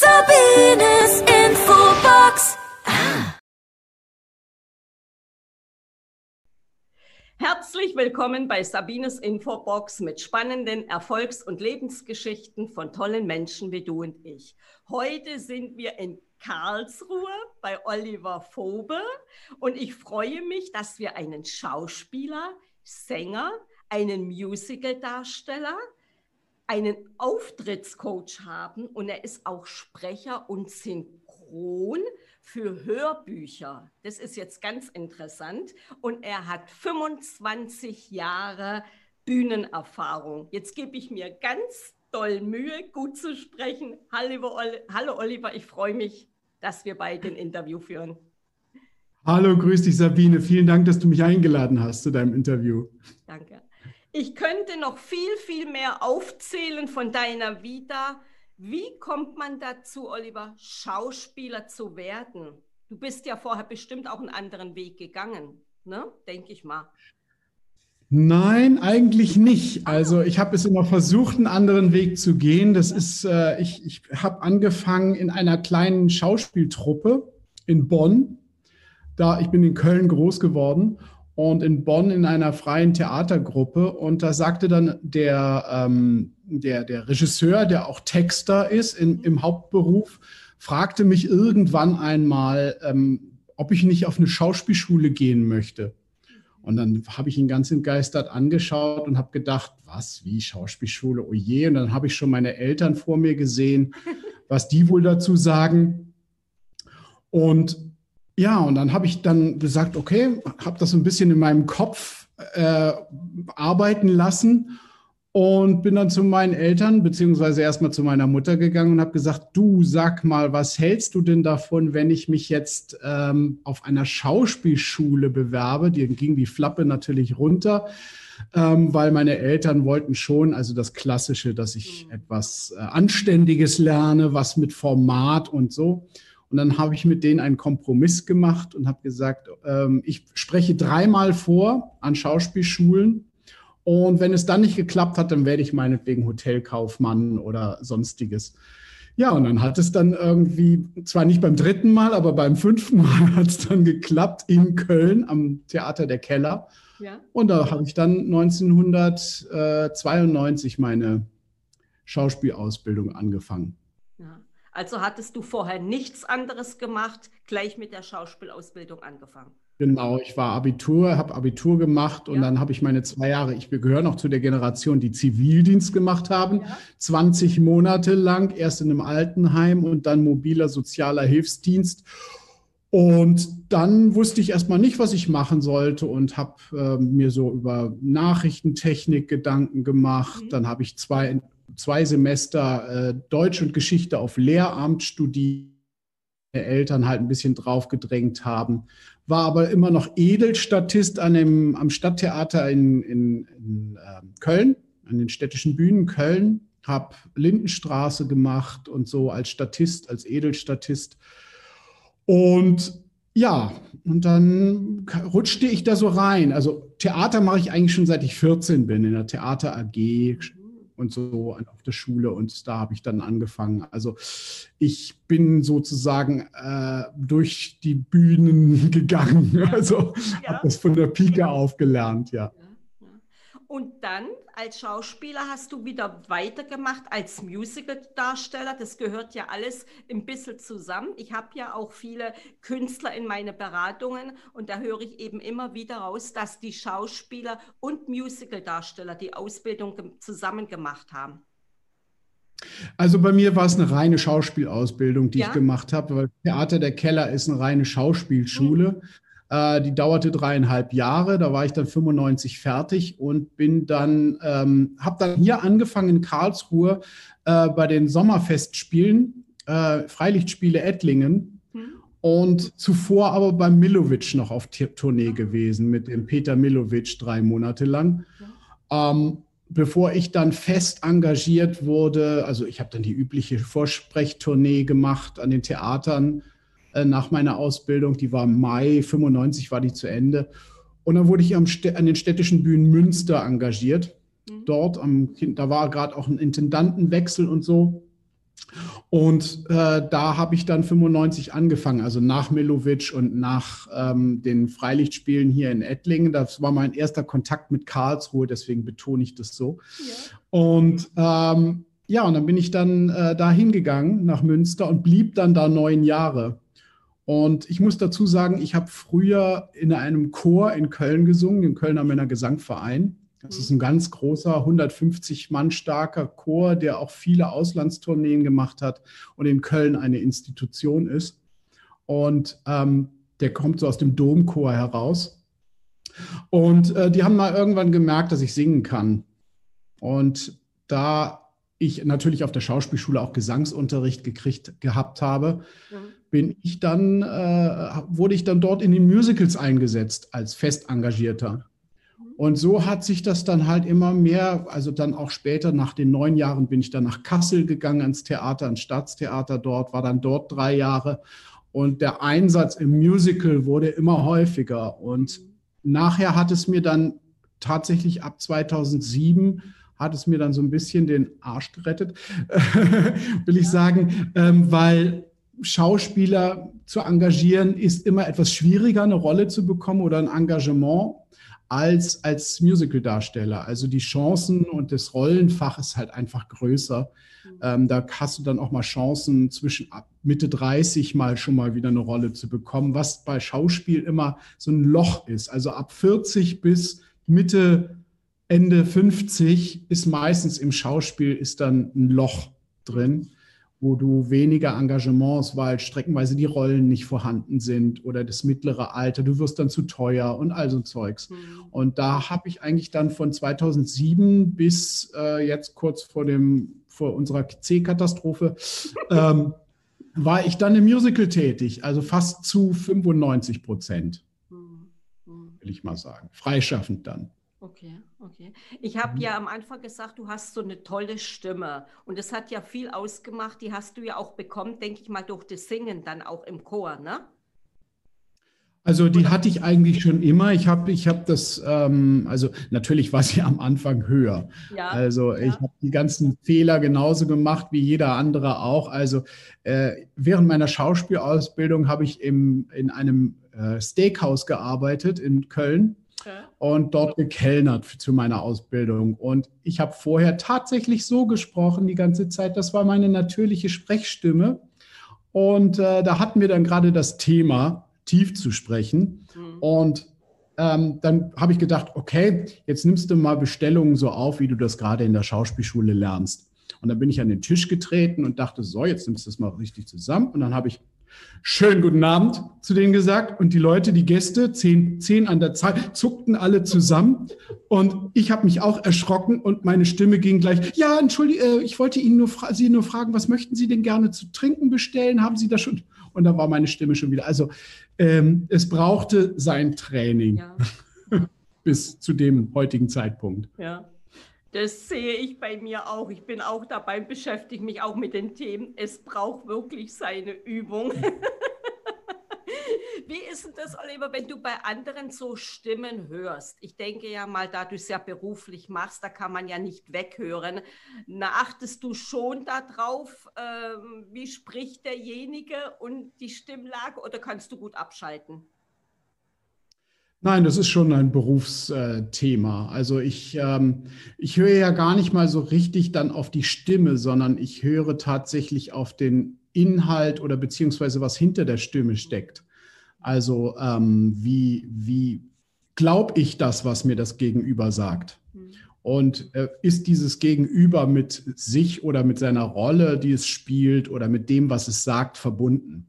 Sabines Infobox. Herzlich willkommen bei Sabines Infobox mit spannenden Erfolgs- und Lebensgeschichten von tollen Menschen wie du und ich. Heute sind wir in Karlsruhe bei Oliver Fobe und ich freue mich, dass wir einen Schauspieler, Sänger, einen Musicaldarsteller, einen Auftrittscoach haben und er ist auch Sprecher und Synchron für Hörbücher. Das ist jetzt ganz interessant. Und er hat 25 Jahre Bühnenerfahrung. Jetzt gebe ich mir ganz doll Mühe, gut zu sprechen. Hallo, Hallo Oliver, ich freue mich, dass wir beide ein Interview führen. Hallo, grüß dich Sabine. Vielen Dank, dass du mich eingeladen hast zu deinem Interview. Danke. Ich könnte noch viel, viel mehr aufzählen von deiner Vita. Wie kommt man dazu, Oliver, Schauspieler zu werden? Du bist ja vorher bestimmt auch einen anderen Weg gegangen, ne? Denke ich mal. Nein, eigentlich nicht. Also ich habe es immer versucht, einen anderen Weg zu gehen. Das ist, äh, ich, ich habe angefangen in einer kleinen Schauspieltruppe in Bonn. Da ich bin in Köln groß geworden und in Bonn in einer freien Theatergruppe. Und da sagte dann der, ähm, der, der Regisseur, der auch Texter ist in, im Hauptberuf, fragte mich irgendwann einmal, ähm, ob ich nicht auf eine Schauspielschule gehen möchte. Und dann habe ich ihn ganz entgeistert angeschaut und habe gedacht, was, wie Schauspielschule, oh je. Und dann habe ich schon meine Eltern vor mir gesehen, was die wohl dazu sagen. Und ja, und dann habe ich dann gesagt, okay, habe das so ein bisschen in meinem Kopf äh, arbeiten lassen und bin dann zu meinen Eltern, beziehungsweise erstmal zu meiner Mutter gegangen und habe gesagt, du sag mal, was hältst du denn davon, wenn ich mich jetzt ähm, auf einer Schauspielschule bewerbe? Die ging die Flappe natürlich runter, ähm, weil meine Eltern wollten schon, also das Klassische, dass ich mhm. etwas äh, Anständiges lerne, was mit Format und so. Und dann habe ich mit denen einen Kompromiss gemacht und habe gesagt, ähm, ich spreche dreimal vor an Schauspielschulen und wenn es dann nicht geklappt hat, dann werde ich meinetwegen Hotelkaufmann oder sonstiges. Ja, und dann hat es dann irgendwie, zwar nicht beim dritten Mal, aber beim fünften Mal hat es dann geklappt in Köln am Theater der Keller. Ja. Und da habe ich dann 1992 meine Schauspielausbildung angefangen. Also hattest du vorher nichts anderes gemacht, gleich mit der Schauspielausbildung angefangen? Genau, ich war Abitur, habe Abitur gemacht und ja. dann habe ich meine zwei Jahre, ich gehöre noch zu der Generation, die Zivildienst gemacht haben, ja. 20 Monate lang, erst in einem Altenheim und dann mobiler sozialer Hilfsdienst. Und dann wusste ich erstmal nicht, was ich machen sollte und habe äh, mir so über Nachrichtentechnik Gedanken gemacht. Mhm. Dann habe ich zwei, zwei Semester äh, Deutsch und Geschichte auf Lehramt studiert. Eltern halt ein bisschen draufgedrängt haben war aber immer noch Edelstatist an dem, am Stadttheater in, in, in äh, Köln, an den städtischen Bühnen Köln, habe Lindenstraße gemacht und so als Statist, als Edelstatist. Und ja, und dann rutschte ich da so rein. Also Theater mache ich eigentlich schon seit ich 14 bin, in der Theater AG, und so auf der Schule und da habe ich dann angefangen. Also ich bin sozusagen äh, durch die Bühnen gegangen. Also ja. habe das von der Pike auf gelernt, ja. Und dann als Schauspieler hast du wieder weitergemacht als Musical-Darsteller. Das gehört ja alles ein bisschen zusammen. Ich habe ja auch viele Künstler in meine Beratungen und da höre ich eben immer wieder raus, dass die Schauspieler und Musical-Darsteller die Ausbildung zusammen gemacht haben. Also bei mir war es eine reine Schauspielausbildung, die ja? ich gemacht habe, weil Theater der Keller ist eine reine Schauspielschule. Mhm. Äh, die dauerte dreieinhalb Jahre. Da war ich dann 95 fertig und bin dann, ähm, habe dann hier angefangen in Karlsruhe äh, bei den Sommerfestspielen, äh, Freilichtspiele Ettlingen. Mhm. Und zuvor aber beim Milovic noch auf Tournee gewesen, mit dem Peter Milovic drei Monate lang. Ja. Ähm, bevor ich dann fest engagiert wurde, also ich habe dann die übliche Vorsprechtournee gemacht an den Theatern, nach meiner Ausbildung. Die war im Mai 95 war die zu Ende. Und dann wurde ich am, an den städtischen Bühnen Münster engagiert. Mhm. Dort, am, da war gerade auch ein Intendantenwechsel und so. Und äh, da habe ich dann 95 angefangen, also nach Milovic und nach ähm, den Freilichtspielen hier in Ettlingen. Das war mein erster Kontakt mit Karlsruhe, deswegen betone ich das so. Ja. Und ähm, ja, und dann bin ich dann äh, da hingegangen nach Münster und blieb dann da neun Jahre. Und ich muss dazu sagen, ich habe früher in einem Chor in Köln gesungen, im Kölner Männer Gesangverein. Das ist ein ganz großer, 150 Mann starker Chor, der auch viele Auslandstourneen gemacht hat und in Köln eine Institution ist. Und ähm, der kommt so aus dem Domchor heraus. Und äh, die haben mal irgendwann gemerkt, dass ich singen kann. Und da ich natürlich auf der Schauspielschule auch Gesangsunterricht gekriegt gehabt habe, mhm. bin ich dann, äh, wurde ich dann dort in den Musicals eingesetzt als fest engagierter. Und so hat sich das dann halt immer mehr, also dann auch später nach den neun Jahren bin ich dann nach Kassel gegangen ans Theater, ans Staatstheater dort, war dann dort drei Jahre. Und der Einsatz im Musical wurde immer häufiger. Und nachher hat es mir dann tatsächlich ab 2007 hat es mir dann so ein bisschen den Arsch gerettet, will ich sagen, ähm, weil Schauspieler zu engagieren ist immer etwas schwieriger, eine Rolle zu bekommen oder ein Engagement als als Musical-Darsteller. Also die Chancen und das Rollenfach ist halt einfach größer. Mhm. Ähm, da hast du dann auch mal Chancen, zwischen Mitte 30 mal schon mal wieder eine Rolle zu bekommen, was bei Schauspiel immer so ein Loch ist. Also ab 40 bis Mitte, Ende 50 ist meistens im Schauspiel ist dann ein Loch drin wo du weniger Engagements, weil streckenweise die Rollen nicht vorhanden sind oder das mittlere Alter, du wirst dann zu teuer und all so Zeugs. Mhm. Und da habe ich eigentlich dann von 2007 bis äh, jetzt kurz vor, dem, vor unserer C-Katastrophe, ähm, war ich dann im Musical tätig, also fast zu 95 Prozent, mhm. Mhm. will ich mal sagen. Freischaffend dann. Okay, okay. Ich habe mhm. ja am Anfang gesagt, du hast so eine tolle Stimme und das hat ja viel ausgemacht. Die hast du ja auch bekommen, denke ich mal, durch das Singen dann auch im Chor, ne? Also die hatte ich eigentlich schon immer. Ich habe ich hab das, ähm, also natürlich war sie am Anfang höher. Ja, also ich habe die ganzen Fehler genauso gemacht wie jeder andere auch. Also äh, während meiner Schauspielausbildung habe ich im, in einem äh, Steakhouse gearbeitet in Köln und dort gekellnert zu meiner Ausbildung. Und ich habe vorher tatsächlich so gesprochen die ganze Zeit. Das war meine natürliche Sprechstimme. Und äh, da hatten wir dann gerade das Thema, tief zu sprechen. Mhm. Und ähm, dann habe ich gedacht, okay, jetzt nimmst du mal Bestellungen so auf, wie du das gerade in der Schauspielschule lernst. Und dann bin ich an den Tisch getreten und dachte, so, jetzt nimmst du das mal richtig zusammen. Und dann habe ich Schönen guten Abend zu denen gesagt. Und die Leute, die Gäste, zehn, zehn an der Zahl, zuckten alle zusammen. Und ich habe mich auch erschrocken und meine Stimme ging gleich, ja, entschuldige, äh, ich wollte Ihnen nur, Sie nur fragen, was möchten Sie denn gerne zu trinken bestellen? Haben Sie das schon? Und da war meine Stimme schon wieder. Also ähm, es brauchte sein Training ja. bis zu dem heutigen Zeitpunkt. Ja. Das sehe ich bei mir auch. Ich bin auch dabei, beschäftige mich auch mit den Themen. Es braucht wirklich seine Übung. Wie ist denn das, Oliver, wenn du bei anderen so Stimmen hörst? Ich denke ja mal, da du es ja beruflich machst, da kann man ja nicht weghören. Na, achtest du schon darauf, ähm, wie spricht derjenige und die Stimmlage oder kannst du gut abschalten? Nein, das ist schon ein Berufsthema. Also ich, ähm, ich höre ja gar nicht mal so richtig dann auf die Stimme, sondern ich höre tatsächlich auf den Inhalt oder beziehungsweise was hinter der Stimme steckt. Also ähm, wie, wie glaube ich das, was mir das Gegenüber sagt? Mhm. Und äh, ist dieses Gegenüber mit sich oder mit seiner Rolle, die es spielt oder mit dem, was es sagt, verbunden?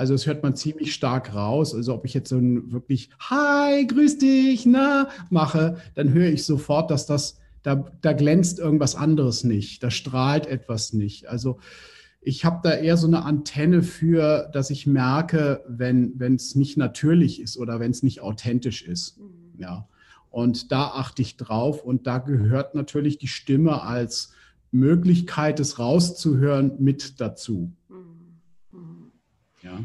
Also das hört man ziemlich stark raus. Also ob ich jetzt so ein wirklich Hi, grüß dich, na mache, dann höre ich sofort, dass das, da, da glänzt irgendwas anderes nicht, da strahlt etwas nicht. Also ich habe da eher so eine Antenne für, dass ich merke, wenn es nicht natürlich ist oder wenn es nicht authentisch ist. Mhm. Ja. Und da achte ich drauf und da gehört natürlich die Stimme als Möglichkeit, es rauszuhören, mit dazu. Ja.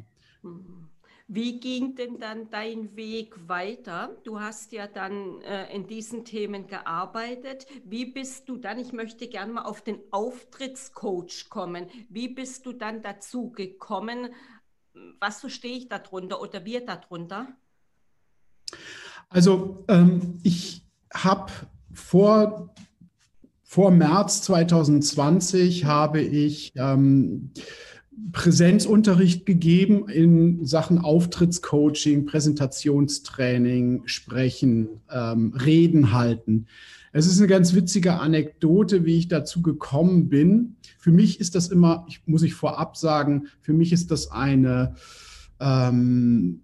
Wie ging denn dann dein Weg weiter? Du hast ja dann äh, in diesen Themen gearbeitet. Wie bist du dann, ich möchte gerne mal auf den Auftrittscoach kommen, wie bist du dann dazu gekommen? Was verstehe ich darunter oder wir darunter? Also ähm, ich habe vor, vor März 2020 habe ich ähm, Präsenzunterricht gegeben in Sachen Auftrittscoaching, Präsentationstraining, Sprechen, ähm, Reden halten. Es ist eine ganz witzige Anekdote, wie ich dazu gekommen bin. Für mich ist das immer, ich, muss ich vorab sagen, für mich ist das eine ähm,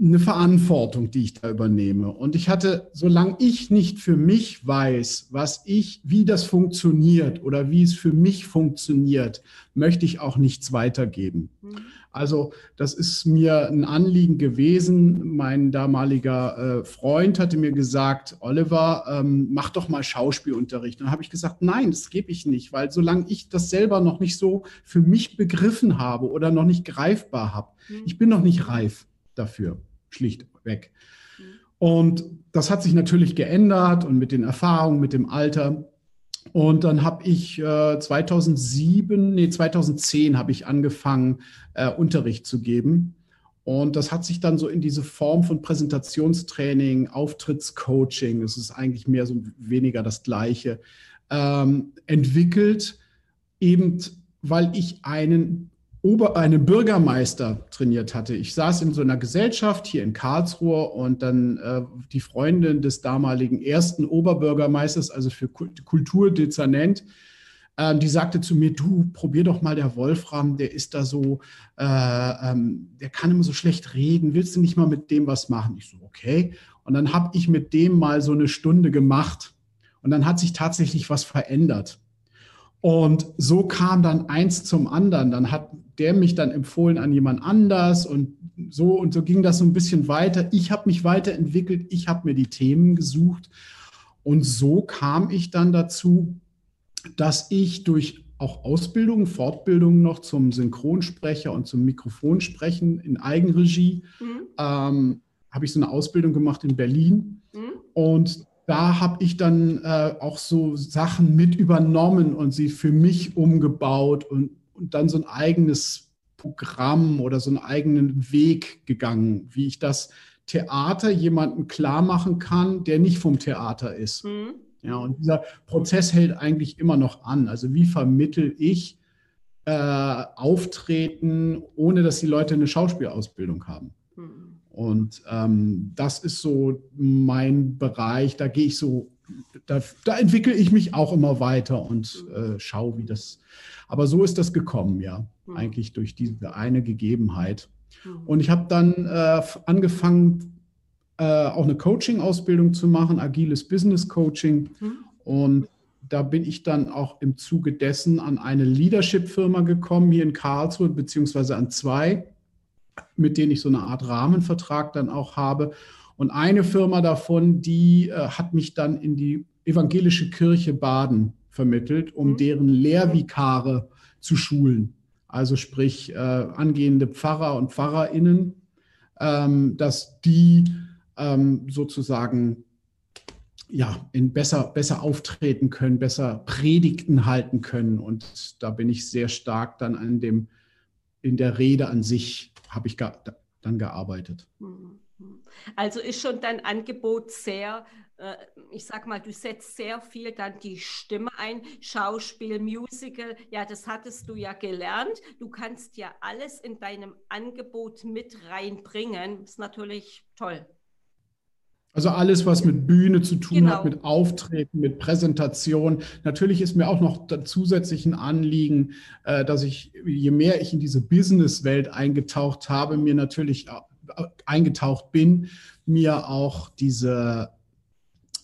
eine Verantwortung, die ich da übernehme. Und ich hatte, solange ich nicht für mich weiß, was ich, wie das funktioniert oder wie es für mich funktioniert, möchte ich auch nichts weitergeben. Mhm. Also das ist mir ein Anliegen gewesen. Mein damaliger äh, Freund hatte mir gesagt, Oliver, ähm, mach doch mal Schauspielunterricht. dann habe ich gesagt, nein, das gebe ich nicht, weil solange ich das selber noch nicht so für mich begriffen habe oder noch nicht greifbar habe, mhm. ich bin noch nicht reif dafür schlichtweg. Und das hat sich natürlich geändert und mit den Erfahrungen, mit dem Alter. Und dann habe ich äh, 2007, nee, 2010 habe ich angefangen, äh, Unterricht zu geben. Und das hat sich dann so in diese Form von Präsentationstraining, Auftrittscoaching, es ist eigentlich mehr so weniger das Gleiche, ähm, entwickelt, eben weil ich einen Ober, einen Bürgermeister trainiert hatte. Ich saß in so einer Gesellschaft hier in Karlsruhe und dann äh, die Freundin des damaligen ersten Oberbürgermeisters, also für Kulturdezernent, äh, die sagte zu mir, du probier doch mal der Wolfram, der ist da so, äh, ähm, der kann immer so schlecht reden, willst du nicht mal mit dem was machen? Ich so, okay. Und dann habe ich mit dem mal so eine Stunde gemacht und dann hat sich tatsächlich was verändert. Und so kam dann eins zum anderen. Dann hat der mich dann empfohlen an jemand anders und so und so ging das so ein bisschen weiter. Ich habe mich weiterentwickelt, ich habe mir die Themen gesucht und so kam ich dann dazu, dass ich durch auch Ausbildung, Fortbildung noch zum Synchronsprecher und zum Mikrofonsprechen in Eigenregie mhm. ähm, habe ich so eine Ausbildung gemacht in Berlin mhm. und da habe ich dann äh, auch so Sachen mit übernommen und sie für mich umgebaut und, und dann so ein eigenes Programm oder so einen eigenen Weg gegangen, wie ich das Theater jemandem klar machen kann, der nicht vom Theater ist. Mhm. Ja, und dieser Prozess hält eigentlich immer noch an. Also wie vermittel ich äh, Auftreten, ohne dass die Leute eine Schauspielausbildung haben? Mhm. Und ähm, das ist so mein Bereich, da gehe ich so, da, da, entwickle ich mich auch immer weiter und äh, schaue, wie das. Aber so ist das gekommen, ja, mhm. eigentlich durch diese eine Gegebenheit. Mhm. Und ich habe dann äh, angefangen, äh, auch eine Coaching-Ausbildung zu machen, agiles Business Coaching. Mhm. Und da bin ich dann auch im Zuge dessen an eine Leadership-Firma gekommen, hier in Karlsruhe, beziehungsweise an zwei mit denen ich so eine Art Rahmenvertrag dann auch habe. Und eine Firma davon, die äh, hat mich dann in die evangelische Kirche Baden vermittelt, um mhm. deren Lehrvikare zu schulen. Also sprich äh, angehende Pfarrer und Pfarrerinnen, ähm, dass die ähm, sozusagen ja, in besser, besser auftreten können, besser Predigten halten können. Und da bin ich sehr stark dann an dem, in der Rede an sich habe ich ga, dann gearbeitet. Mhm. Also ist schon dein Angebot sehr, äh, ich sag mal, du setzt sehr viel dann die Stimme ein, Schauspiel, Musical, ja, das hattest du ja gelernt. Du kannst ja alles in deinem Angebot mit reinbringen. Ist natürlich toll. Also alles, was mit Bühne zu tun genau. hat, mit Auftreten, mit Präsentation. Natürlich ist mir auch noch zusätzlich ein Anliegen, äh, dass ich, je mehr ich in diese Business-Welt eingetaucht habe, mir natürlich eingetaucht bin, mir auch diese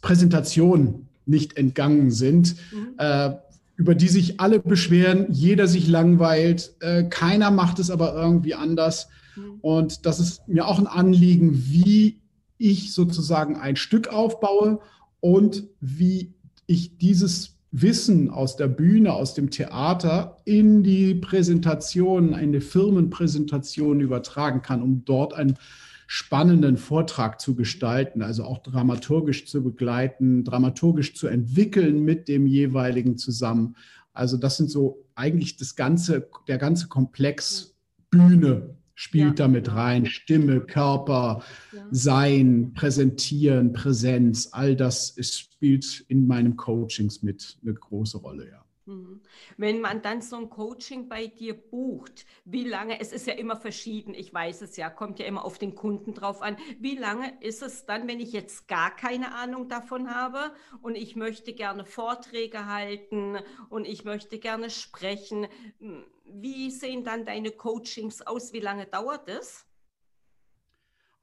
Präsentation nicht entgangen sind, mhm. äh, über die sich alle beschweren, jeder sich langweilt, äh, keiner macht es aber irgendwie anders. Mhm. Und das ist mir auch ein Anliegen, wie ich sozusagen ein Stück aufbaue und wie ich dieses Wissen aus der Bühne, aus dem Theater in die Präsentation, eine Firmenpräsentation übertragen kann, um dort einen spannenden Vortrag zu gestalten, also auch dramaturgisch zu begleiten, dramaturgisch zu entwickeln mit dem jeweiligen zusammen. Also das sind so eigentlich das ganze, der ganze Komplex Bühne spielt ja. damit rein. Stimme, Körper, ja. Sein, Präsentieren, Präsenz, all das ist, spielt in meinen Coachings mit eine große Rolle, ja. Mhm. Wenn man dann so ein Coaching bei dir bucht, wie lange, es ist ja immer verschieden, ich weiß es ja, kommt ja immer auf den Kunden drauf an, wie lange ist es dann, wenn ich jetzt gar keine Ahnung davon habe und ich möchte gerne Vorträge halten und ich möchte gerne sprechen, hm, wie sehen dann deine Coachings aus, wie lange dauert es?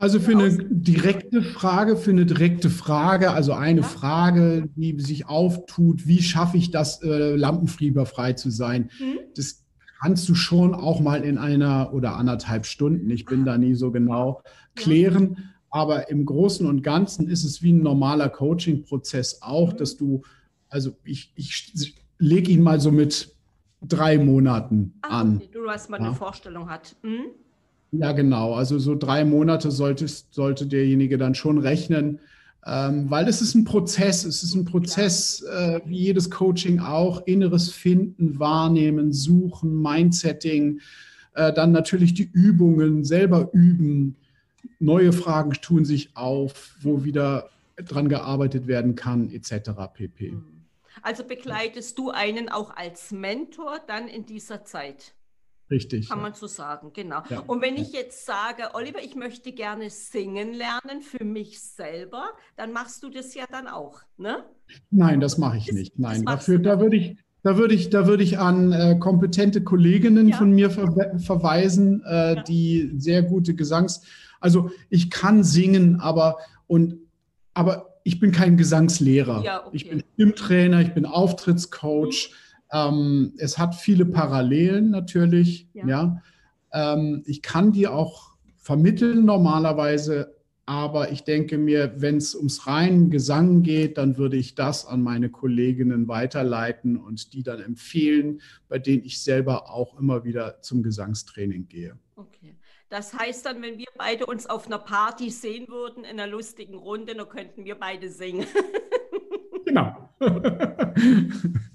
Also für eine direkte Frage, für eine direkte Frage, also eine ja. Frage, die sich auftut, wie schaffe ich das, äh, lampenfieberfrei zu sein, mhm. das kannst du schon auch mal in einer oder anderthalb Stunden, ich bin da nie so genau, klären. Ja. Aber im Großen und Ganzen ist es wie ein normaler Coaching-Prozess auch, mhm. dass du, also ich, ich lege ihn mal so mit drei Monaten Ach, an. Okay. Du hast mal ja. eine Vorstellung hat. Mhm. Ja, genau. Also so drei Monate solltest, sollte derjenige dann schon rechnen, ähm, weil es ist ein Prozess. Es ist ein Prozess, äh, wie jedes Coaching auch, inneres Finden, Wahrnehmen, Suchen, Mindsetting, äh, dann natürlich die Übungen, selber üben. Neue Fragen tun sich auf, wo wieder dran gearbeitet werden kann, etc. pp. Hm. Also begleitest du einen auch als Mentor dann in dieser Zeit? Richtig. Kann man so sagen, genau. Ja. Und wenn ich jetzt sage, Oliver, ich möchte gerne singen lernen für mich selber, dann machst du das ja dann auch, ne? Nein, das mache ich das, nicht. Nein, dafür, da würde ich, da würde ich, da würde ich an äh, kompetente Kolleginnen ja. von mir ver verweisen, äh, ja. die sehr gute Gesangs, also ich kann singen, aber und aber ich bin kein Gesangslehrer. Ja, okay. Ich bin Stimmtrainer, ich bin Auftrittscoach. Mhm ähm, es hat viele Parallelen natürlich. Ja. ja. Ähm, ich kann die auch vermitteln normalerweise, aber ich denke mir, wenn es ums reinen Gesang geht, dann würde ich das an meine Kolleginnen weiterleiten und die dann empfehlen, bei denen ich selber auch immer wieder zum Gesangstraining gehe. Okay. Das heißt dann, wenn wir beide uns auf einer Party sehen würden, in einer lustigen Runde, dann könnten wir beide singen. Genau.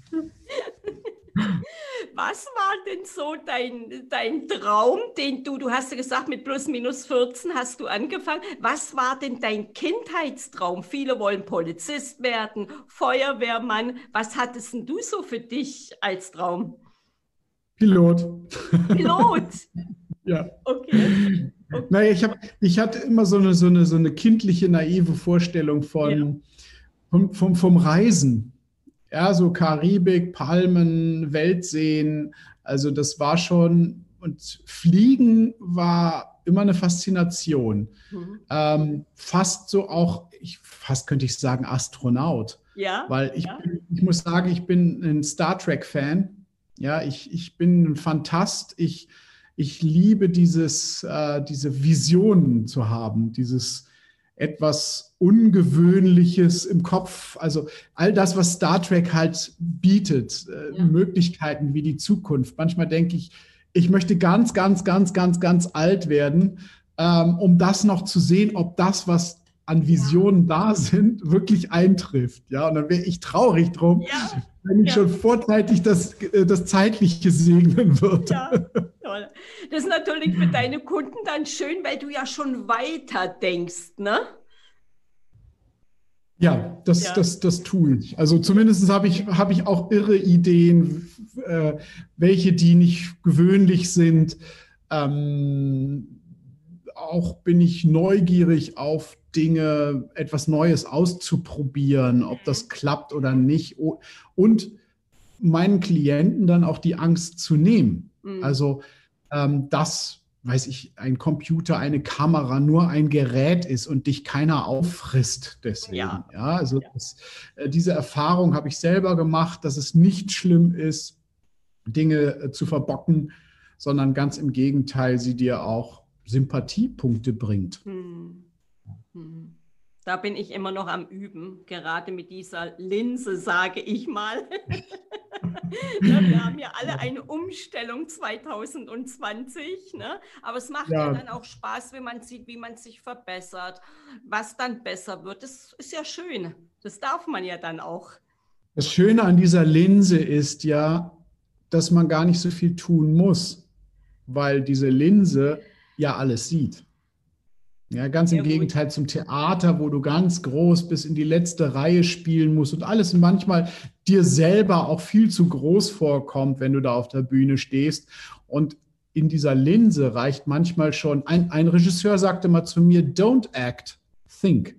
Was war denn so dein, dein Traum, den du, du hast ja gesagt, mit plus minus 14 hast du angefangen. Was war denn dein Kindheitstraum? Viele wollen Polizist werden, Feuerwehrmann. Was hattest denn du so für dich als Traum? Pilot. Pilot? ja. Okay. okay. Naja, ich, hab, ich hatte immer so eine, so, eine, so eine kindliche, naive Vorstellung von, ja. vom, vom, vom Reisen. Ja, so Karibik, Palmen, Weltseen. Also das war schon, und Fliegen war immer eine Faszination. Mhm. Ähm, fast so auch, ich, fast könnte ich sagen, Astronaut. Ja. Weil ich, ja. Bin, ich muss sagen, ich bin ein Star Trek-Fan. Ja, ich, ich bin ein Fantast. Ich, ich liebe dieses, äh, diese Visionen zu haben, dieses etwas Ungewöhnliches im Kopf. Also all das, was Star Trek halt bietet, äh, ja. Möglichkeiten wie die Zukunft. Manchmal denke ich, ich möchte ganz, ganz, ganz, ganz, ganz alt werden, ähm, um das noch zu sehen, ob das, was an Visionen da sind, wirklich eintrifft. Ja, und dann wäre ich traurig drum, ja. wenn ich ja. schon vorzeitig das, äh, das Zeitliche segnen würde. Ja, toll. Das ist natürlich für deine Kunden dann schön, weil du ja schon weiter denkst, ne? Ja, das, ja. das, das tue ich. Also zumindest habe ich, hab ich auch irre Ideen, äh, welche, die nicht gewöhnlich sind. Ähm, auch bin ich neugierig auf Dinge, etwas Neues auszuprobieren, ob das klappt oder nicht. Und meinen Klienten dann auch die Angst zu nehmen. Mhm. Also, ähm, dass, weiß ich, ein Computer, eine Kamera nur ein Gerät ist und dich keiner auffrisst deswegen. Ja, ja also das, äh, diese Erfahrung habe ich selber gemacht, dass es nicht schlimm ist, Dinge äh, zu verbocken, sondern ganz im Gegenteil, sie dir auch Sympathiepunkte bringt. Mhm. Mhm. Da bin ich immer noch am Üben, gerade mit dieser Linse, sage ich mal. ja, wir haben ja alle eine Umstellung 2020, ne? aber es macht ja. ja. dann auch Spaß, wenn man sieht, wie man sich verbessert, was dann besser wird. Das ist ja schön. Das darf man ja dann auch. Das Schöne an dieser Linse ist ja, dass man gar nicht so viel tun muss, weil diese Linse ja alles sieht. Ja, ganz im ja, Gegenteil zum Theater, wo du ganz groß bis in die letzte Reihe spielen musst und alles manchmal dir selber auch viel zu groß vorkommt, wenn du da auf der Bühne stehst. Und in dieser Linse reicht manchmal schon, ein, ein Regisseur sagte mal zu mir, don't act, think.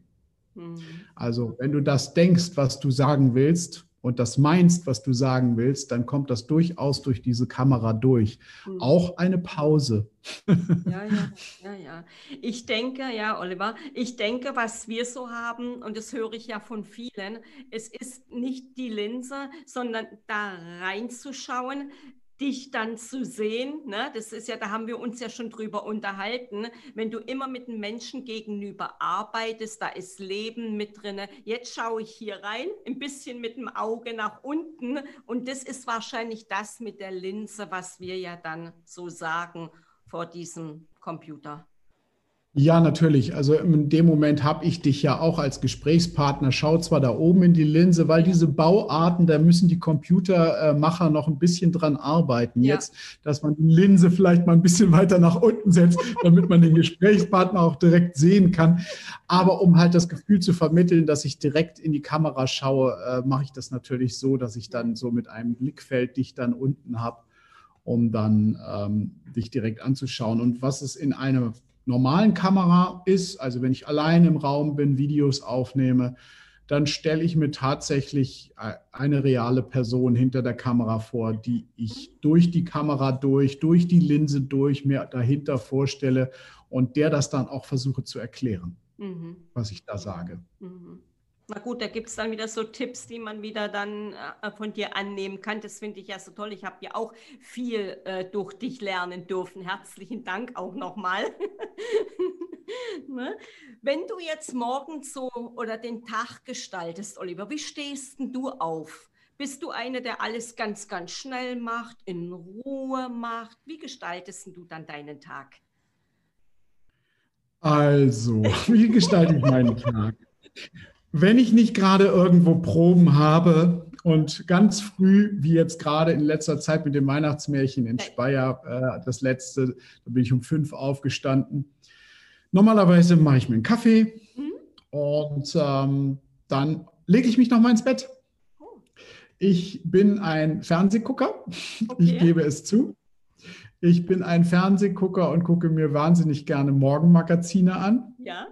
Mhm. Also wenn du das denkst, was du sagen willst, und das meinst, was du sagen willst, dann kommt das durchaus durch diese Kamera durch. Mhm. Auch eine Pause. Ja, ja, ja, ja. Ich denke, ja, Oliver, ich denke, was wir so haben, und das höre ich ja von vielen, es ist nicht die Linse, sondern da reinzuschauen, dich dann zu sehen, ne, das ist ja, da haben wir uns ja schon drüber unterhalten, wenn du immer mit einem Menschen gegenüber arbeitest, da ist Leben mit drin. Jetzt schaue ich hier rein, ein bisschen mit dem Auge nach unten und das ist wahrscheinlich das mit der Linse, was wir ja dann so sagen vor diesem Computer. Ja, natürlich. Also in dem Moment habe ich dich ja auch als Gesprächspartner. Schau zwar da oben in die Linse, weil diese Bauarten, da müssen die Computermacher noch ein bisschen dran arbeiten. Ja. Jetzt, dass man die Linse vielleicht mal ein bisschen weiter nach unten setzt, damit man den Gesprächspartner auch direkt sehen kann. Aber um halt das Gefühl zu vermitteln, dass ich direkt in die Kamera schaue, äh, mache ich das natürlich so, dass ich dann so mit einem Blickfeld dich dann unten habe, um dann ähm, dich direkt anzuschauen. Und was es in einer normalen Kamera ist, also wenn ich allein im Raum bin, Videos aufnehme, dann stelle ich mir tatsächlich äh, eine reale Person hinter der Kamera vor, die ich durch die Kamera durch, durch die Linse durch mir dahinter vorstelle und der das dann auch versuche zu erklären, mhm. was ich da sage. Mhm. Na gut, da gibt es dann wieder so Tipps, die man wieder dann äh, von dir annehmen kann. Das finde ich ja so toll. Ich habe ja auch viel äh, durch dich lernen dürfen. Herzlichen Dank auch nochmal. ne? Wenn du jetzt morgen so oder den Tag gestaltest, Oliver, wie stehst denn du auf? Bist du eine, der alles ganz, ganz schnell macht, in Ruhe macht? Wie gestaltest du dann deinen Tag? Also, wie gestalte ich meinen Tag? Wenn ich nicht gerade irgendwo Proben habe und ganz früh, wie jetzt gerade in letzter Zeit mit dem Weihnachtsmärchen in Speyer, äh, das letzte, da bin ich um fünf aufgestanden. Normalerweise mache ich mir einen Kaffee mhm. und ähm, dann lege ich mich noch mal ins Bett. Oh. Ich bin ein Fernsehgucker, okay. ich gebe es zu. Ich bin ein Fernsehgucker und gucke mir wahnsinnig gerne Morgenmagazine an. Ja.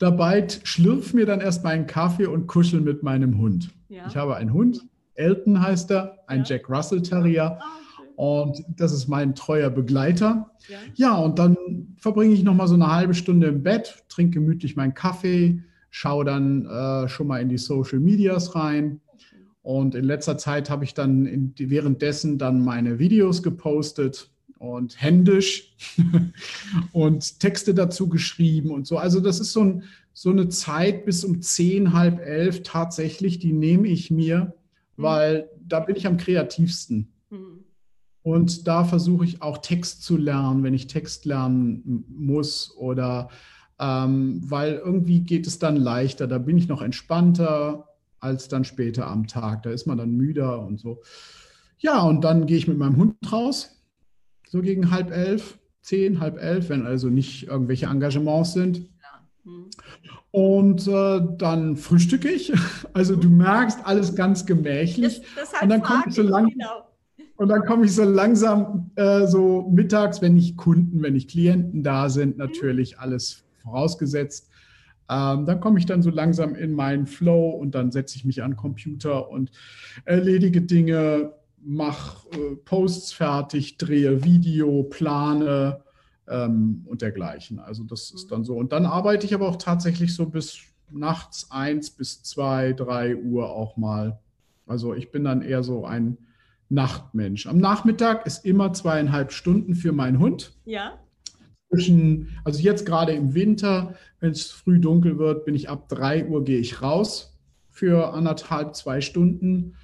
Dabei schlürf mir dann erst meinen Kaffee und kuschel mit meinem Hund. Ja. Ich habe einen Hund, Elton heißt er, ein ja. Jack Russell Terrier. Ah, und das ist mein treuer Begleiter. Ja, ja und dann verbringe ich noch mal so eine halbe Stunde im Bett, trinke gemütlich meinen Kaffee, schaue dann äh, schon mal in die Social Medias rein. Und in letzter Zeit habe ich dann in, währenddessen dann meine Videos gepostet und händisch und Texte dazu geschrieben und so. Also das ist so, ein, so eine Zeit bis um zehn, halb elf tatsächlich, die nehme ich mir, mhm. weil da bin ich am kreativsten. Mhm. Und da versuche ich auch Text zu lernen, wenn ich Text lernen muss oder ähm, weil irgendwie geht es dann leichter, da bin ich noch entspannter als dann später am Tag. Da ist man dann müder und so. Ja, und dann gehe ich mit meinem Hund raus so gegen halb elf, zehn, halb elf, wenn also nicht irgendwelche Engagements sind. Hm. Und äh, dann frühstücke ich. Also du merkst alles ganz gemächlich. Das, das und dann komme ich so lang, genau. Und dann komme ich so langsam äh, so mittags, wenn nicht Kunden, wenn nicht Klienten da sind, mhm. natürlich alles vorausgesetzt. Ähm, dann komme ich dann so langsam in meinen Flow und dann setze ich mich an den Computer und erledige Dinge, mache äh, Posts fertig, drehe Video, plane ähm, und dergleichen. Also das ist dann so. Und dann arbeite ich aber auch tatsächlich so bis nachts eins bis zwei, drei Uhr auch mal. Also ich bin dann eher so ein Nachtmensch. Am Nachmittag ist immer zweieinhalb Stunden für meinen Hund. Ja. zwischen, also jetzt gerade im Winter, wenn es früh dunkel wird, bin ich ab 3 Uhr gehe ich raus für anderthalb, zwei Stunden.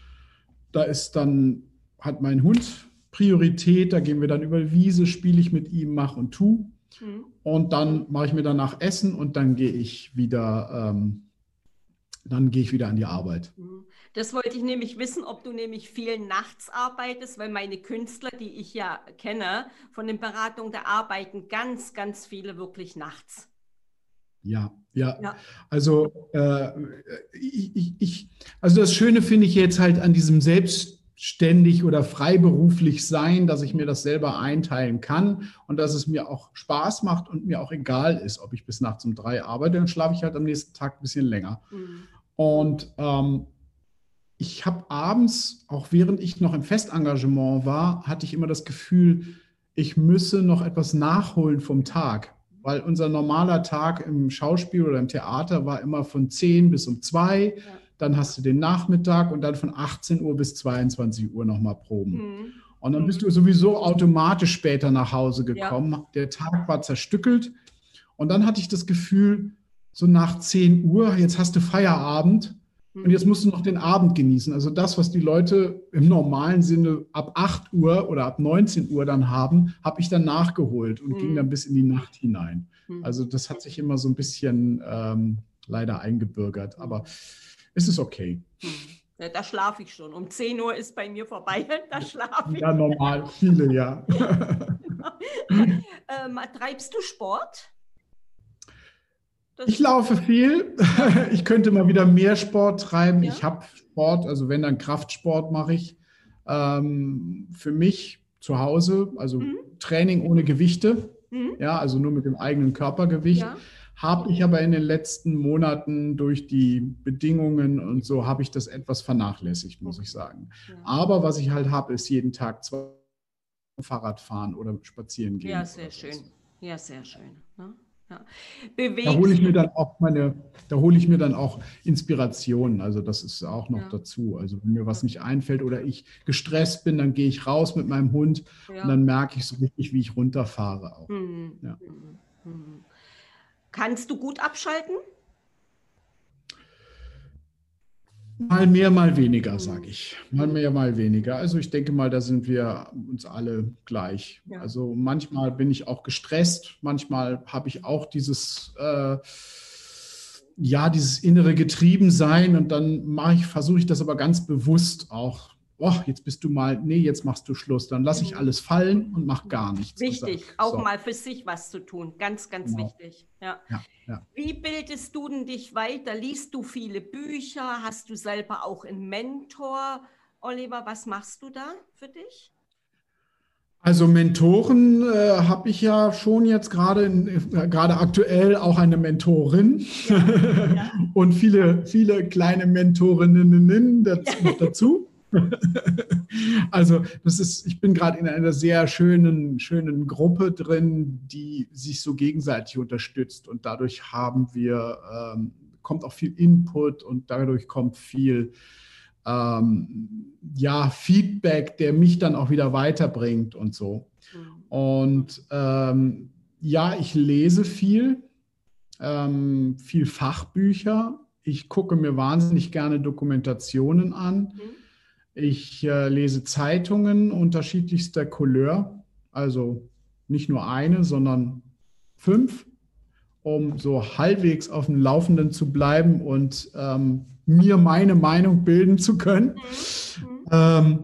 Da ist dann, hat mein Hund Priorität, da gehen wir dann über die Wiese, spiele ich mit ihm, mach und tu. Mhm. Und dann mache ich mir danach Essen und dann gehe ich wieder, ähm, dann gehe ich wieder an die Arbeit. Mhm. Das wollte ich nämlich wissen, ob du nämlich viel nachts arbeitest, weil meine Künstler, die ich ja kenne, von den Beratungen, da arbeiten ganz, ganz viele wirklich nachts. Ja, ja. ja. Also, äh, ich, ich, also das Schöne finde ich jetzt halt an diesem selbstständig oder freiberuflich sein, dass ich mir das selber einteilen kann und dass es mir auch Spaß macht und mir auch egal ist, ob ich bis nachts um drei arbeite, dann schlafe ich halt am nächsten Tag ein bisschen länger. Mhm. Und ähm, ich habe abends, auch während ich noch im Festengagement war, hatte ich immer das Gefühl, ich müsse noch etwas nachholen vom Tag. Weil unser normaler Tag im Schauspiel oder im Theater war immer von 10 bis um 2. Ja. Dann hast du den Nachmittag und dann von 18 Uhr bis 22 Uhr nochmal Proben. Mhm. Und dann bist du sowieso automatisch später nach Hause gekommen. Ja. Der Tag war zerstückelt. Und dann hatte ich das Gefühl, so nach 10 Uhr, jetzt hast du Feierabend und jetzt musst du noch den Abend genießen. Also das, was die Leute im normalen Sinne ab 8 Uhr oder ab 19 Uhr dann haben, habe ich dann nachgeholt und mhm. ging dann bis in die Nacht hinein. Mhm. Also das hat sich immer so ein bisschen ähm, leider eingebürgert. Aber es ist okay. Mhm. Ja, da schlafe ich schon. Um 10 Uhr ist bei mir vorbei. Da schlafe ich. Ja, normal. Viele, ja. ähm, treibst du Sport? Das ich laufe viel. Ich könnte mal wieder mehr Sport treiben. Ja. Ich habe Sport, also wenn dann Kraftsport mache ich ähm, für mich zu Hause, also mhm. Training ohne Gewichte, mhm. ja, also nur mit dem eigenen Körpergewicht. Ja. Habe ich aber in den letzten Monaten durch die Bedingungen und so habe ich das etwas vernachlässigt, muss ich sagen. Ja. Aber was ich halt habe, ist jeden Tag zwei Fahrrad fahren oder spazieren gehen. Ja, sehr schön. Ja, sehr schön. Ne? Ja. Da hole ich mir dann auch meine, da hole ich mir dann auch Inspirationen. Also das ist auch noch ja. dazu. Also wenn mir was nicht einfällt oder ich gestresst bin, dann gehe ich raus mit meinem Hund ja. und dann merke ich so richtig, wie ich runterfahre auch. Mhm. Ja. Mhm. Kannst du gut abschalten? Mal mehr, mal weniger, sage ich. Mal mehr, mal weniger. Also ich denke mal, da sind wir uns alle gleich. Ja. Also manchmal bin ich auch gestresst, manchmal habe ich auch dieses, äh, ja, dieses innere Getriebensein und dann mache ich, versuche ich das aber ganz bewusst auch oh, jetzt bist du mal, nee, jetzt machst du Schluss, dann lasse ich alles fallen und mache gar nichts. Wichtig, auch so. mal für sich was zu tun, ganz, ganz genau. wichtig. Ja. Ja, ja. Wie bildest du denn dich weiter? Liest du viele Bücher? Hast du selber auch einen Mentor? Oliver, was machst du da für dich? Also Mentoren äh, habe ich ja schon jetzt gerade äh, gerade aktuell auch eine Mentorin ja, ja. und viele viele kleine Mentorinnen dazu, noch dazu. also das ist, ich bin gerade in einer sehr schönen, schönen Gruppe drin, die sich so gegenseitig unterstützt und dadurch haben wir, ähm, kommt auch viel Input und dadurch kommt viel ähm, ja, Feedback, der mich dann auch wieder weiterbringt und so. Mhm. Und ähm, ja, ich lese viel, ähm, viel Fachbücher. Ich gucke mir wahnsinnig gerne Dokumentationen an. Mhm ich äh, lese Zeitungen unterschiedlichster Couleur, also nicht nur eine, sondern fünf, um so halbwegs auf dem Laufenden zu bleiben und ähm, mir meine Meinung bilden zu können. Mhm. Ähm,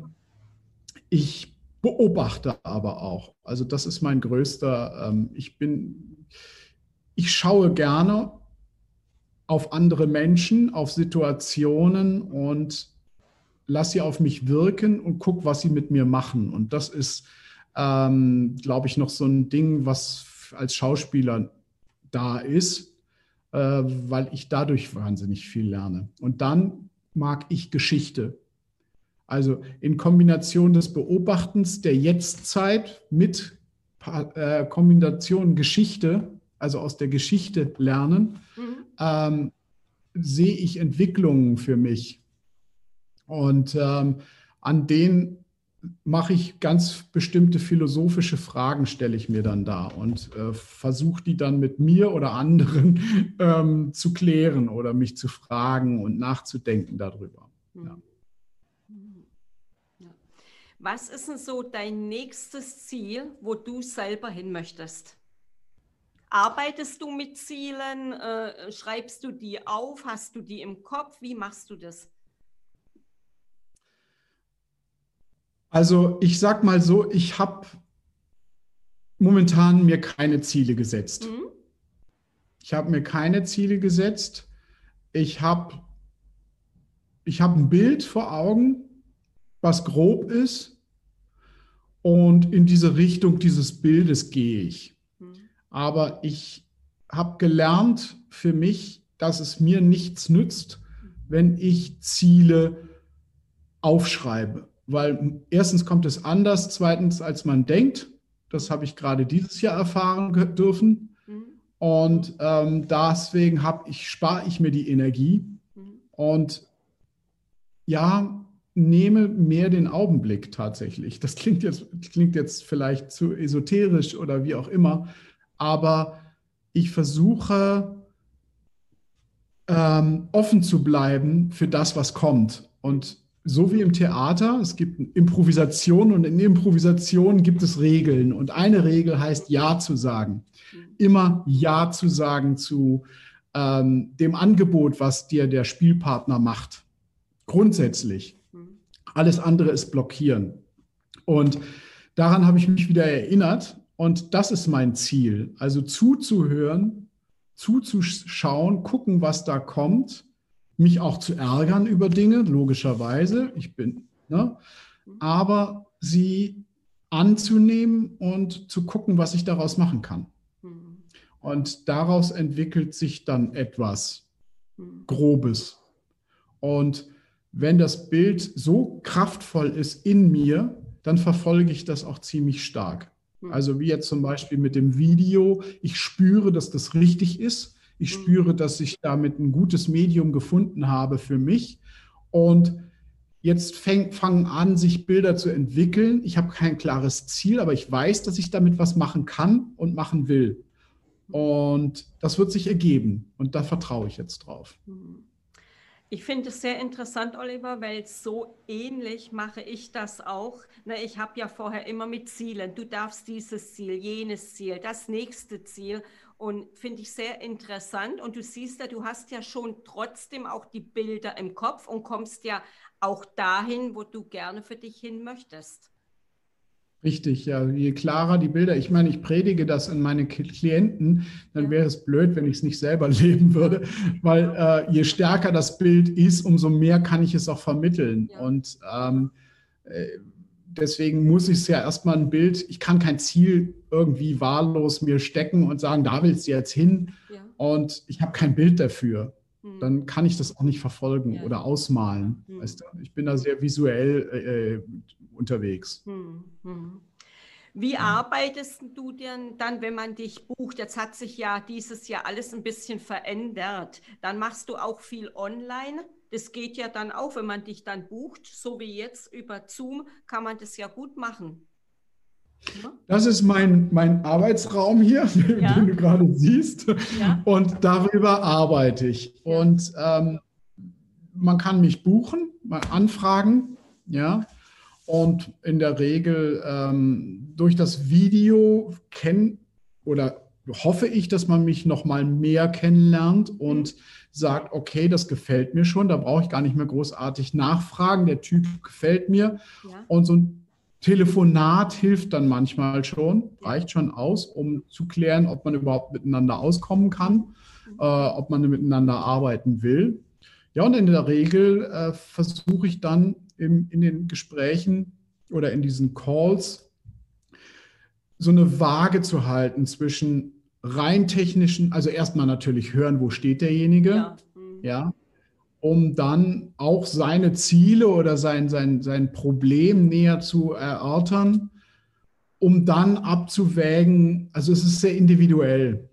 ich beobachte aber auch. Also das ist mein größter, ähm, ich bin, ich schaue gerne auf andere Menschen, auf Situationen und lass sie auf mich wirken und guck, was sie mit mir machen. Und das ist, ähm, glaube ich, noch so ein Ding, was als Schauspieler da ist, äh, weil ich dadurch wahnsinnig viel lerne. Und dann mag ich Geschichte. Also in Kombination des Beobachtens der Jetztzeit mit äh, Kombination Geschichte, also aus der Geschichte lernen, mhm. ähm, sehe ich Entwicklungen für mich. Und ähm, an denen mache ich ganz bestimmte philosophische Fragen, stelle ich mir dann da und äh, versuche die dann mit mir oder anderen ähm, zu klären oder mich zu fragen und nachzudenken darüber. Ja. Was ist denn so dein nächstes Ziel, wo du selber hin möchtest? Arbeitest du mit Zielen? Äh, schreibst du die auf? Hast du die im Kopf? Wie machst du das? Also ich sag mal so, ich habe momentan mir keine Ziele gesetzt. Mhm. Ich habe mir keine Ziele gesetzt. Ich habe ich hab ein Bild vor Augen, was grob ist. Und in diese Richtung dieses Bildes gehe ich. Mhm. Aber ich habe gelernt für mich, dass es mir nichts nützt, wenn ich Ziele aufschreibe. Weil erstens kommt es anders, zweitens als man denkt. Das habe ich gerade dieses Jahr erfahren dürfen. Mhm. Und ähm, deswegen ich, spare ich mir die Energie. Mhm. Und ja, nehme mehr den Augenblick tatsächlich. Das klingt jetzt, klingt jetzt vielleicht zu esoterisch oder wie auch immer, aber ich versuche ähm, offen zu bleiben für das, was kommt. Und so wie im Theater, es gibt Improvisation und in Improvisation gibt es Regeln. Und eine Regel heißt Ja zu sagen. Immer Ja zu sagen zu ähm, dem Angebot, was dir der Spielpartner macht. Grundsätzlich. Alles andere ist blockieren. Und daran habe ich mich wieder erinnert. Und das ist mein Ziel. Also zuzuhören, zuzuschauen, gucken, was da kommt, mich auch zu ärgern über Dinge, logischerweise. Ich bin, ne? aber sie anzunehmen und zu gucken, was ich daraus machen kann. Und daraus entwickelt sich dann etwas Grobes. Und wenn das Bild so kraftvoll ist in mir, dann verfolge ich das auch ziemlich stark. Hm. Also wie jetzt zum Beispiel mit dem Video, ich spüre, dass das richtig ist. Ich hm. spüre, dass ich damit ein gutes Medium gefunden habe für mich. Und jetzt fäng, fangen an, sich Bilder zu entwickeln. Ich habe kein klares Ziel, aber ich weiß, dass ich damit was machen kann und machen will. Hm. Und das wird sich ergeben. Und da vertraue ich jetzt drauf. Ich finde es sehr interessant, Oliver, weil so ähnlich mache ich das auch. Na, ich habe ja vorher immer mit Zielen. Du darfst dieses Ziel, jenes Ziel, das nächste Ziel. Und finde ich sehr interessant. Und du siehst ja, du hast ja schon trotzdem auch die Bilder im Kopf und kommst ja auch dahin, wo du gerne für dich hin möchtest. Richtig, ja. Je klarer die Bilder, ich meine, ich predige das in meine Klienten, dann wäre es blöd, wenn ich es nicht selber leben würde, weil äh, je stärker das Bild ist, umso mehr kann ich es auch vermitteln. Ja. Und ähm, äh, deswegen muss ich es ja erstmal ein Bild, ich kann kein Ziel irgendwie wahllos mir stecken und sagen, da willst du jetzt hin ja. und ich habe kein Bild dafür. Hm. Dann kann ich das auch nicht verfolgen ja. oder ausmalen. Hm. Weißt du? Ich bin da sehr visuell äh, äh unterwegs. Hm, hm. Wie arbeitest du denn dann, wenn man dich bucht? Jetzt hat sich ja dieses Jahr alles ein bisschen verändert. Dann machst du auch viel online. Das geht ja dann auch, wenn man dich dann bucht, so wie jetzt über Zoom, kann man das ja gut machen. Das ist mein, mein Arbeitsraum hier, ja. den du gerade siehst. Ja. Und darüber arbeite ich. Ja. Und ähm, man kann mich buchen, mal anfragen. Ja. Und in der Regel ähm, durch das Video kennen oder hoffe ich, dass man mich noch mal mehr kennenlernt und mhm. Sagt, okay, das gefällt mir schon, da brauche ich gar nicht mehr großartig nachfragen, der Typ gefällt mir. Ja. Und so ein Telefonat hilft dann manchmal schon, reicht schon aus, um zu klären, ob man überhaupt miteinander auskommen kann, mhm. äh, ob man miteinander arbeiten will. Ja, und in der Regel äh, versuche ich dann im, in den Gesprächen oder in diesen Calls so eine Waage zu halten zwischen rein technischen, also erstmal natürlich hören, wo steht derjenige, ja, mhm. ja um dann auch seine Ziele oder sein, sein, sein Problem näher zu erörtern, um dann abzuwägen, also es ist sehr individuell.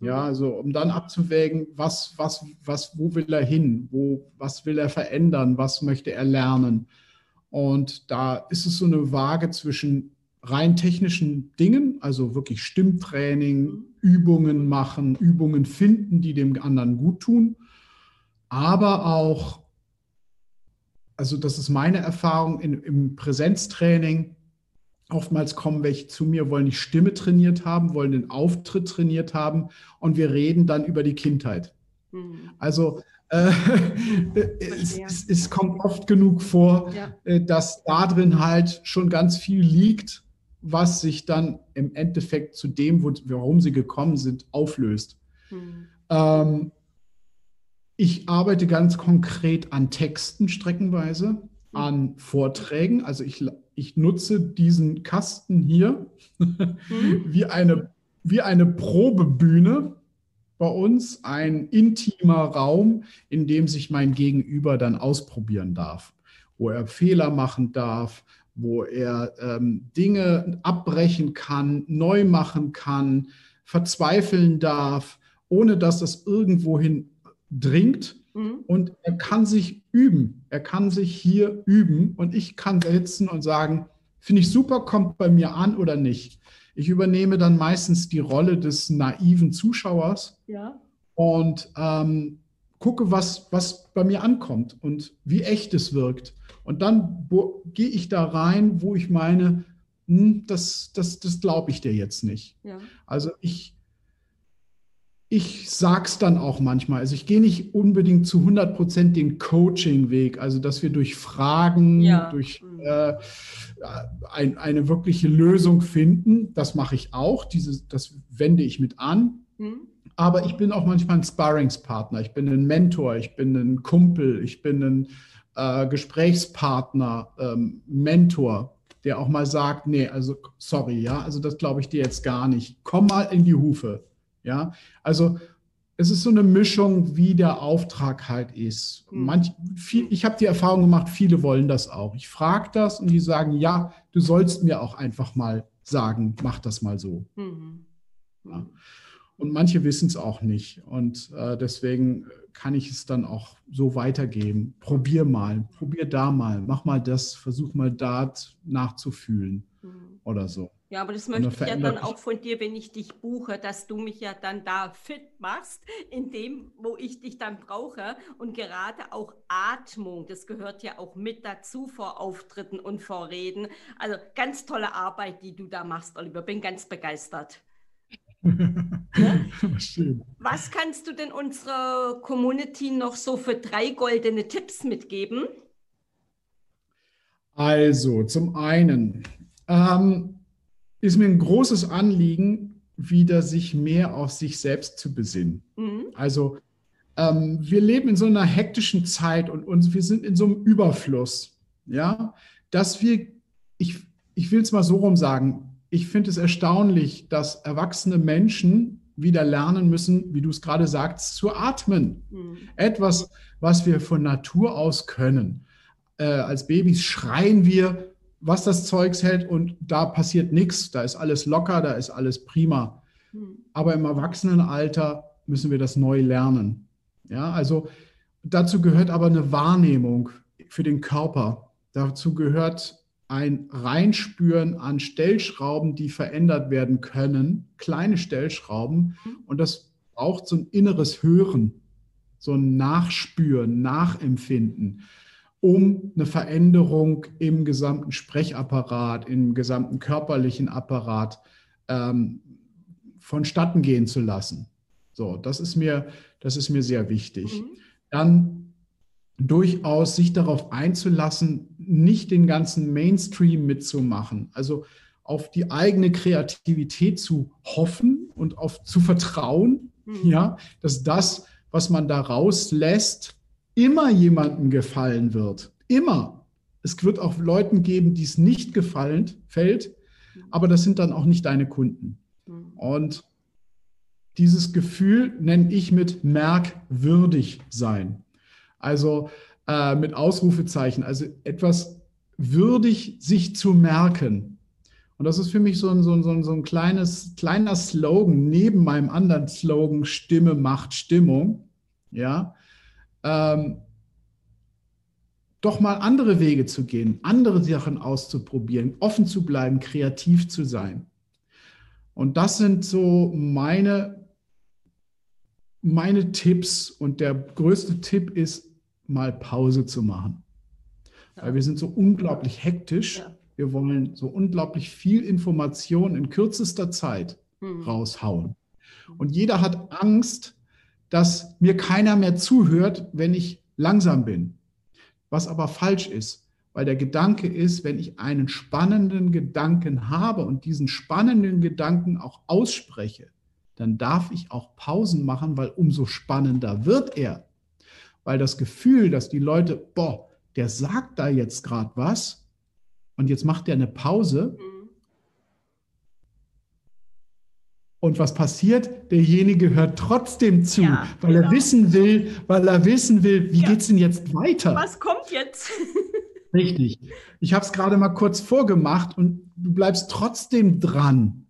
Ja, mhm. also um dann abzuwägen, was, was, was, wo will er hin, wo, was will er verändern, was möchte er lernen. Und da ist es so eine Waage zwischen rein technischen Dingen, also wirklich Stimmtraining, Übungen machen, Übungen finden, die dem anderen gut tun, aber auch, also das ist meine Erfahrung in, im Präsenztraining, oftmals kommen welche zu mir, wollen die Stimme trainiert haben, wollen den Auftritt trainiert haben und wir reden dann über die Kindheit. Mhm. Also äh, es, es, es, kommt oft genug vor, ja. Äh, dass da drin halt schon ganz viel liegt, was sich dann im Endeffekt zu dem, wo, warum sie gekommen sind, auflöst. Mhm. Ähm, ich arbeite ganz konkret an Texten streckenweise, mhm. an Vorträgen. Also ich, ich nutze diesen Kasten hier mhm. wie, eine, wie eine Probebühne bei uns, ein intimer Raum, in dem sich mein Gegenüber dann ausprobieren darf, wo er Fehler machen darf, wo er ähm, Dinge abbrechen kann, neu machen kann, verzweifeln darf, ohne dass das irgendwohin dringt. Mhm. Und er kann sich üben. Er kann sich hier üben. Und ich kann sitzen und sagen, finde ich super, kommt bei mir an oder nicht. Ich übernehme dann meistens die Rolle des naiven Zuschauers ja. und ähm, gucke, was, was bei mir ankommt und wie echt es wirkt. Und dann gehe ich da rein, wo ich meine, hm, das, das, das glaube ich dir jetzt nicht. Ja. Also ich, ich sage es dann auch manchmal. Also ich gehe nicht unbedingt zu 100 Prozent den Coaching-Weg, also dass wir durch Fragen, ja. durch mhm. äh, ein, eine wirkliche Lösung finden. Das mache ich auch, Diese, das wende ich mit an. Mhm. Aber ich bin auch manchmal ein Sparringspartner, ich bin ein Mentor, ich bin ein Kumpel, ich bin ein äh, Gesprächspartner, ähm, Mentor, der auch mal sagt, nee, also sorry, ja, also das glaube ich dir jetzt gar nicht. Komm mal in die Hufe, ja. Also es ist so eine Mischung, wie der Auftrag halt ist. Hm. Manch, viel, ich habe die Erfahrung gemacht, viele wollen das auch. Ich frage das und die sagen, ja, du sollst mir auch einfach mal sagen, mach das mal so. Mhm. Ja. Und manche wissen es auch nicht. Und äh, deswegen kann ich es dann auch so weitergeben. Probier mal, probier da mal, mach mal das, versuch mal da nachzufühlen mhm. oder so. Ja, aber das möchte ich ja dann auch von dir, wenn ich dich buche, dass du mich ja dann da fit machst, in dem, wo ich dich dann brauche. Und gerade auch Atmung, das gehört ja auch mit dazu vor Auftritten und vor Reden. Also ganz tolle Arbeit, die du da machst, Oliver. Bin ganz begeistert. Was kannst du denn unserer Community noch so für drei goldene Tipps mitgeben? Also, zum einen ähm, ist mir ein großes Anliegen, wieder sich mehr auf sich selbst zu besinnen. Mhm. Also, ähm, wir leben in so einer hektischen Zeit und, und wir sind in so einem Überfluss, ja, dass wir, ich, ich will es mal so rum sagen, ich finde es erstaunlich, dass erwachsene Menschen wieder lernen müssen, wie du es gerade sagst, zu atmen. Mhm. Etwas, was wir von Natur aus können. Äh, als Babys schreien wir, was das Zeugs hält und da passiert nichts. Da ist alles locker, da ist alles prima. Mhm. Aber im Erwachsenenalter müssen wir das neu lernen. Ja, also dazu gehört aber eine Wahrnehmung für den Körper. Dazu gehört ein Reinspüren an Stellschrauben, die verändert werden können, kleine Stellschrauben. Mhm. Und das braucht so ein inneres Hören, so ein Nachspüren, Nachempfinden, um eine Veränderung im gesamten Sprechapparat, im gesamten körperlichen Apparat ähm, vonstatten gehen zu lassen. So, das ist mir, das ist mir sehr wichtig. Mhm. Dann durchaus sich darauf einzulassen, nicht den ganzen Mainstream mitzumachen. Also auf die eigene Kreativität zu hoffen und auf zu vertrauen, mhm. ja, dass das, was man da rauslässt, immer jemandem gefallen wird. Immer. Es wird auch Leuten geben, die es nicht gefallen fällt, aber das sind dann auch nicht deine Kunden. Mhm. Und dieses Gefühl nenne ich mit merkwürdig sein. Also äh, mit Ausrufezeichen, also etwas würdig sich zu merken. Und das ist für mich so ein, so ein, so ein kleines, kleiner Slogan neben meinem anderen Slogan Stimme macht Stimmung. Ja. Ähm, doch mal andere Wege zu gehen, andere Sachen auszuprobieren, offen zu bleiben, kreativ zu sein. Und das sind so meine, meine Tipps. Und der größte Tipp ist, mal Pause zu machen. Ja. Weil wir sind so unglaublich hektisch. Ja. Wir wollen so unglaublich viel Information in kürzester Zeit hm. raushauen. Und jeder hat Angst, dass mir keiner mehr zuhört, wenn ich langsam bin. Was aber falsch ist, weil der Gedanke ist, wenn ich einen spannenden Gedanken habe und diesen spannenden Gedanken auch ausspreche, dann darf ich auch Pausen machen, weil umso spannender wird er. Weil das Gefühl, dass die Leute, boah, der sagt da jetzt gerade was und jetzt macht er eine Pause. Mhm. Und was passiert? Derjenige hört trotzdem zu, ja, weil genau. er wissen will, weil er wissen will, wie ja. geht es denn jetzt weiter? Was kommt jetzt? Richtig. Ich habe es gerade mal kurz vorgemacht und du bleibst trotzdem dran,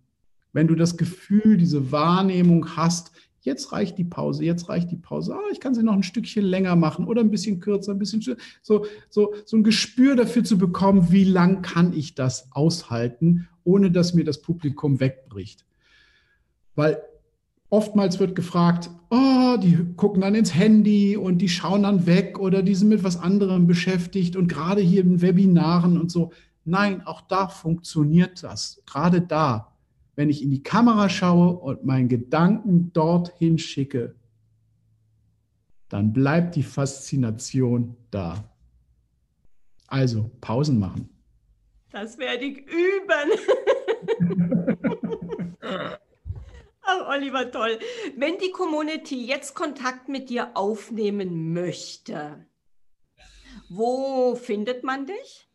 wenn du das Gefühl, diese Wahrnehmung hast, jetzt reicht die Pause, jetzt reicht die Pause, ah, ich kann sie noch ein Stückchen länger machen oder ein bisschen kürzer, ein bisschen so, so, so ein Gespür dafür zu bekommen, wie lang kann ich das aushalten, ohne dass mir das Publikum wegbricht. Weil oftmals wird gefragt, oh, die gucken dann ins Handy und die schauen dann weg oder die sind mit was anderem beschäftigt und gerade hier in Webinaren und so. Nein, auch da funktioniert das. Gerade da, wenn ich in die Kamera schaue und meinen Gedanken dorthin schicke, dann bleibt die Faszination da. Also Pausen machen. Das werde ich üben. Ach, Oliver, toll. Wenn die Community jetzt Kontakt mit dir aufnehmen möchte, wo findet man dich?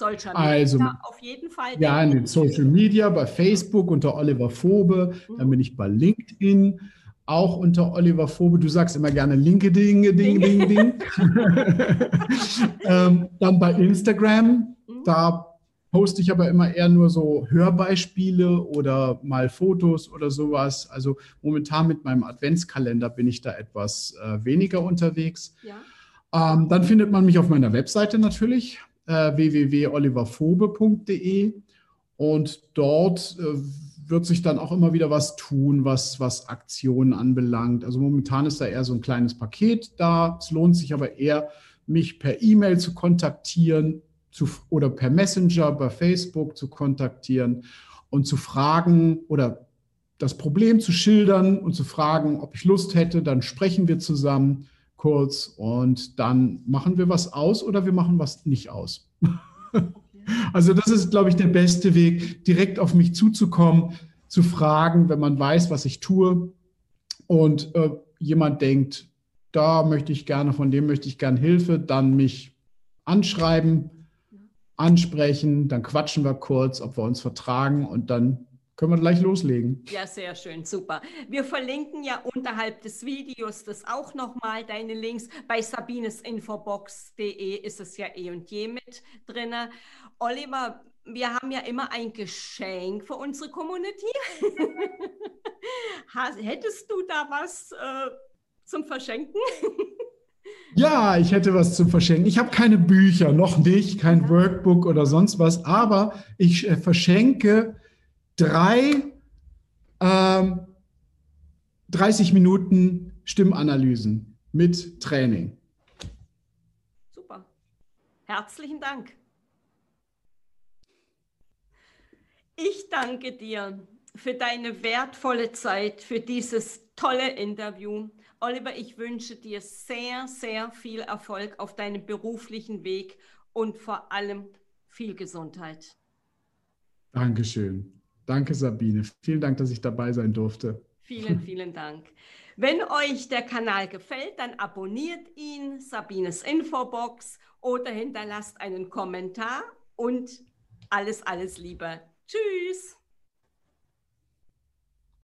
Solcher also, auf jeden Fall. Ja, in den Social Media, bei Facebook unter Oliver Fobe, mhm. dann bin ich bei LinkedIn, auch unter Oliver Fobe. Du sagst immer gerne LinkedIn, Ding, Ding, Ding, Ding. ähm, dann bei Instagram, mhm. da poste ich aber immer eher nur so Hörbeispiele oder mal Fotos oder sowas. Also momentan mit meinem Adventskalender bin ich da etwas äh, weniger unterwegs. Ja. Ähm, dann findet man mich auf meiner Webseite natürlich, äh, www.oliverfobe.de und dort äh, wird sich dann auch immer wieder was tun, was, was Aktionen anbelangt. Also momentan ist da eher so ein kleines Paket da. Es lohnt sich aber eher, mich per E-Mail zu kontaktieren zu, oder per Messenger bei Facebook zu kontaktieren und zu fragen oder das Problem zu schildern und zu fragen, ob ich Lust hätte, dann sprechen wir zusammen kurz und dann machen wir was aus oder wir machen was nicht aus. also das ist, glaube ich, der beste Weg, direkt auf mich zuzukommen, zu fragen, wenn man weiß, was ich tue und äh, jemand denkt, da möchte ich gerne, von dem möchte ich gerne Hilfe, dann mich anschreiben ansprechen, dann quatschen wir kurz, ob wir uns vertragen und dann können wir gleich loslegen. Ja, sehr schön, super. Wir verlinken ja unterhalb des Videos das auch nochmal, deine Links. Bei sabinesinfobox.de ist es ja eh und je mit drin. Oliver, wir haben ja immer ein Geschenk für unsere Community. Hättest du da was äh, zum Verschenken? Ja, ich hätte was zu verschenken. Ich habe keine Bücher, noch nicht, kein Workbook oder sonst was, aber ich äh, verschenke drei ähm, 30 Minuten Stimmanalysen mit Training. Super. Herzlichen Dank. Ich danke dir für deine wertvolle Zeit, für dieses tolle Interview. Oliver, ich wünsche dir sehr, sehr viel Erfolg auf deinem beruflichen Weg und vor allem viel Gesundheit. Dankeschön. Danke, Sabine. Vielen Dank, dass ich dabei sein durfte. Vielen, vielen Dank. Wenn euch der Kanal gefällt, dann abonniert ihn, Sabines Infobox oder hinterlasst einen Kommentar und alles, alles Liebe. Tschüss.